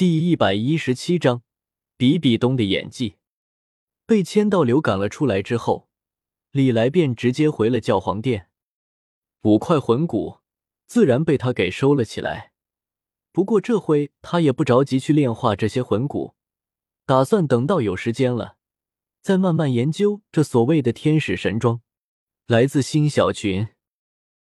第一百一十七章比比东的演技。被千道流赶了出来之后李来便直接回了教皇殿。五块魂骨自然被他给收了起来。不过这回他也不着急去炼化这些魂骨打算等到有时间了再慢慢研究这所谓的天使神装。来自新小群